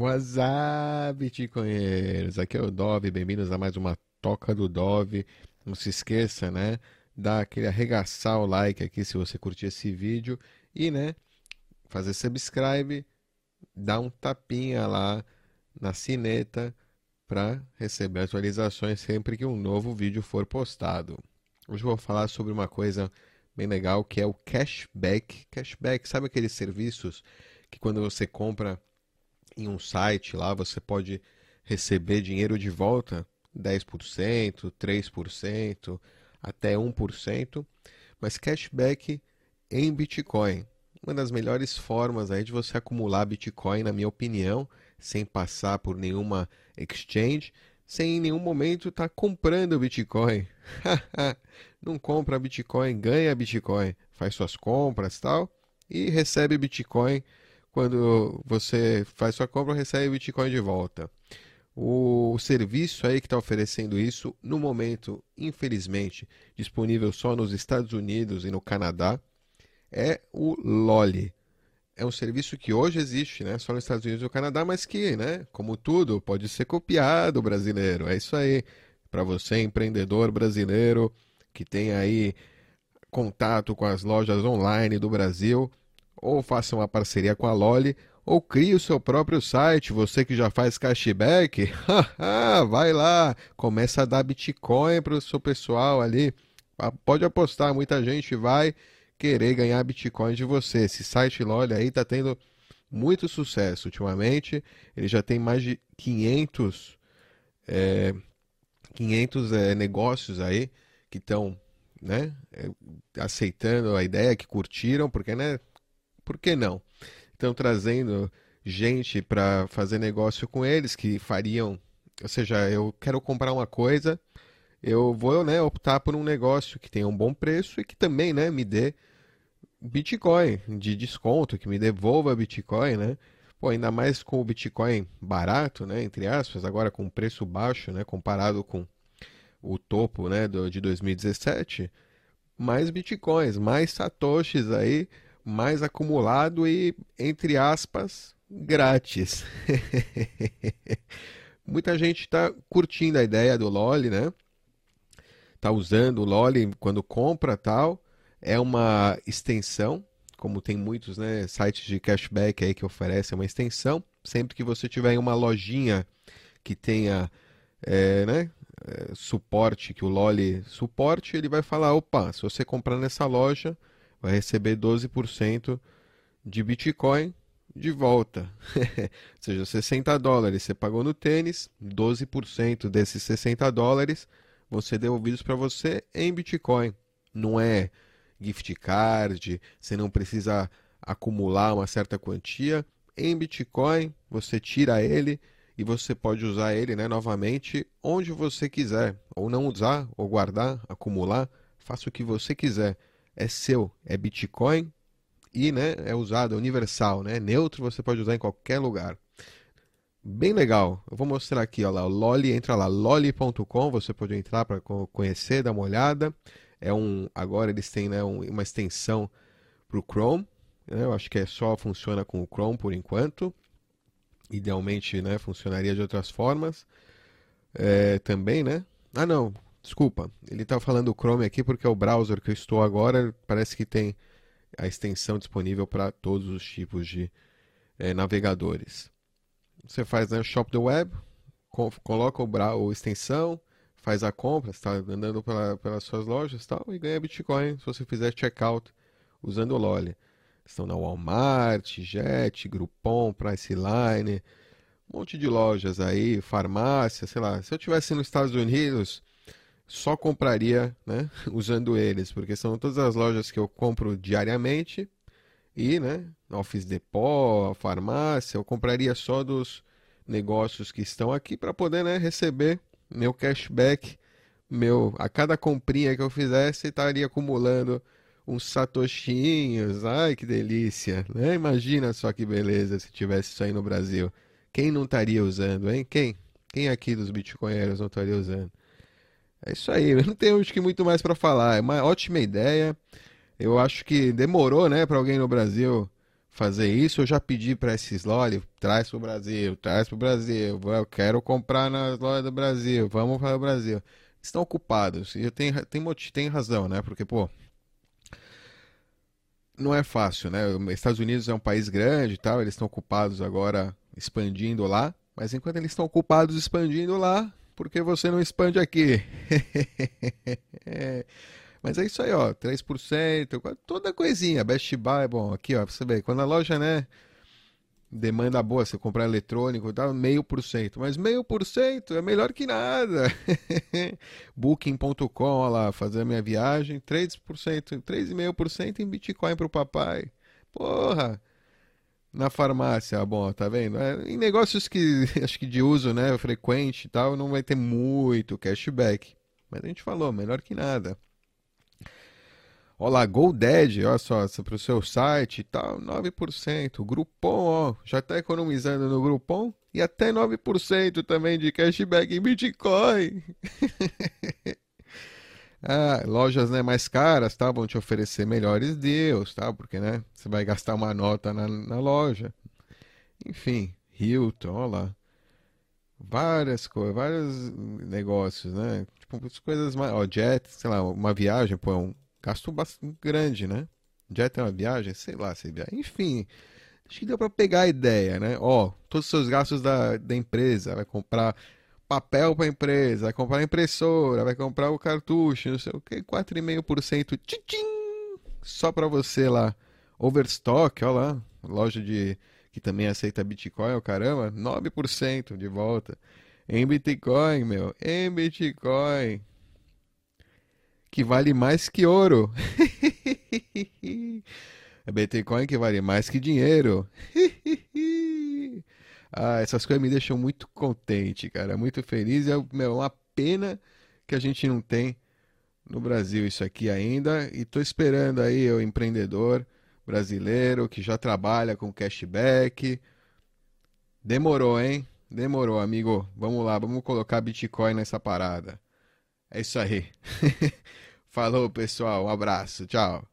WhatsApp, bitcoinheiros! Aqui é o Dove, bem-vindos a mais uma Toca do Dove. Não se esqueça, né? Dar aquele arregaçar o like aqui se você curtir esse vídeo e, né? Fazer subscribe, dar um tapinha lá na sineta para receber atualizações sempre que um novo vídeo for postado. Hoje vou falar sobre uma coisa bem legal que é o cashback. Cashback, sabe aqueles serviços que quando você compra em um site lá você pode receber dinheiro de volta, 10%, 3%, até 1%, mas cashback em Bitcoin. Uma das melhores formas aí de você acumular Bitcoin, na minha opinião, sem passar por nenhuma exchange, sem em nenhum momento estar tá comprando Bitcoin. Não compra Bitcoin, ganha Bitcoin, faz suas compras tal e recebe Bitcoin quando você faz sua compra, recebe Bitcoin de volta. O serviço aí que está oferecendo isso, no momento, infelizmente, disponível só nos Estados Unidos e no Canadá, é o Loli. É um serviço que hoje existe, né? Só nos Estados Unidos e no Canadá, mas que, né? Como tudo, pode ser copiado brasileiro. É isso aí. Para você, empreendedor brasileiro, que tem aí contato com as lojas online do Brasil, ou faça uma parceria com a Loli, ou crie o seu próprio site. Você que já faz cashback, vai lá, começa a dar Bitcoin para o seu pessoal ali. Pode apostar, muita gente vai querer ganhar Bitcoin de você. Esse site Loli aí está tendo muito sucesso ultimamente. Ele já tem mais de 500, é, 500 é, negócios aí que estão né, é, aceitando a ideia, que curtiram, porque né, por que não? Estão trazendo gente para fazer negócio com eles que fariam, ou seja, eu quero comprar uma coisa, eu vou né, optar por um negócio que tenha um bom preço e que também né, me dê Bitcoin de desconto, que me devolva Bitcoin, né? Pô, ainda mais com o Bitcoin barato, né, entre aspas, agora com preço baixo, né, comparado com o topo, né, do, de 2017, mais Bitcoins, mais satoshis aí mais acumulado e, entre aspas, grátis. Muita gente está curtindo a ideia do Loli, né? Tá usando o Loli quando compra tal. É uma extensão, como tem muitos né, sites de cashback aí que oferecem uma extensão. Sempre que você tiver em uma lojinha que tenha é, né, é, suporte, que o Loli suporte, ele vai falar: opa, se você comprar nessa loja, vai receber 12% de Bitcoin de volta. Ou seja, 60 dólares você pagou no tênis, 12% desses 60 dólares vão ser devolvidos para você em Bitcoin. Não é gift card, você não precisa acumular uma certa quantia. Em Bitcoin, você tira ele e você pode usar ele né, novamente onde você quiser. Ou não usar, ou guardar, acumular, faça o que você quiser é seu, é Bitcoin e né, é usado, é universal, né? Neutro você pode usar em qualquer lugar. Bem legal. Eu vou mostrar aqui, ó lá, o Loli, entra lá, loli.com, você pode entrar para conhecer, dar uma olhada. É um, agora eles têm né, um, uma extensão para o Chrome. Né? Eu acho que é só funciona com o Chrome por enquanto. Idealmente, né, funcionaria de outras formas. É, também, né? Ah, não. Desculpa, ele está falando Chrome aqui porque é o browser que eu estou agora. Parece que tem a extensão disponível para todos os tipos de é, navegadores. Você faz né, Shop the Web, coloca o, extensão, faz a compra, está andando pela, pelas suas lojas tal, e ganha Bitcoin se você fizer checkout usando o Loli. Estão na Walmart, Jet, Groupon, Priceline, um monte de lojas aí, farmácia, sei lá. Se eu tivesse nos Estados Unidos, só compraria né, usando eles, porque são todas as lojas que eu compro diariamente e, né, Office Depot, farmácia, eu compraria só dos negócios que estão aqui para poder né, receber meu cashback, meu a cada comprinha que eu fizesse estaria acumulando uns satoshinhos. Ai, que delícia, né? Imagina só que beleza se tivesse isso aí no Brasil. Quem não estaria usando, hein? Quem? Quem aqui dos bitcoinheiros não estaria usando? É isso aí, não tenho acho que muito mais para falar. É uma ótima ideia. Eu acho que demorou, né, para alguém no Brasil fazer isso. Eu já pedi para esses lojas, traz para o Brasil, traz para o Brasil. Eu quero comprar nas lojas do Brasil, vamos para o Brasil. Estão ocupados. E tem, tem, tem razão, né? Porque, pô, não é fácil, né? Os Estados Unidos é um país grande e tal, eles estão ocupados agora expandindo lá, mas enquanto eles estão ocupados expandindo lá, por que você não expande aqui? Mas é isso aí, ó, 3%, toda coisinha, Best Buy, bom, aqui, ó, você vê, quando a loja, né, demanda boa, você comprar eletrônico tal, meio por cento, mas meio por cento é melhor que nada. Booking.com, ó lá, fazer a minha viagem, 3%, 3,5% em Bitcoin pro papai. Porra! Na farmácia, bom, tá vendo? É, em negócios que acho que de uso, né, frequente e tal, não vai ter muito cashback. Mas a gente falou, melhor que nada. Olha lá, GoDaddy, olha só, para o seu site e tal, 9%. Groupon, ó, já está economizando no Groupon e até 9% também de cashback em Bitcoin. ah, lojas né, mais caras tá, vão te oferecer melhores deals, tá? Porque né, você vai gastar uma nota na, na loja. Enfim, Hilton, olha lá. Várias coisas, vários negócios, né? Tipo, coisas mais. Ó, jet, sei lá, uma viagem, pô, é um gasto bastante grande, né? Já tem uma viagem, sei lá, se viaja. Enfim, acho que deu para pegar a ideia, né? Ó, todos os seus gastos da, da empresa, vai comprar papel para a empresa, vai comprar impressora, vai comprar o cartucho, não sei o que, 4,5% tchim, só para você lá. Overstock, ó lá, loja de que também aceita Bitcoin, o caramba, 9% de volta. Em Bitcoin, meu, em Bitcoin que vale mais que ouro. é Bitcoin que vale mais que dinheiro. ah, essas coisas me deixam muito contente, cara. Muito feliz. É uma pena que a gente não tem no Brasil isso aqui ainda. E tô esperando aí o empreendedor brasileiro que já trabalha com cashback. Demorou, hein? Demorou, amigo. Vamos lá, vamos colocar Bitcoin nessa parada. É isso aí. Falou, pessoal. Um abraço. Tchau.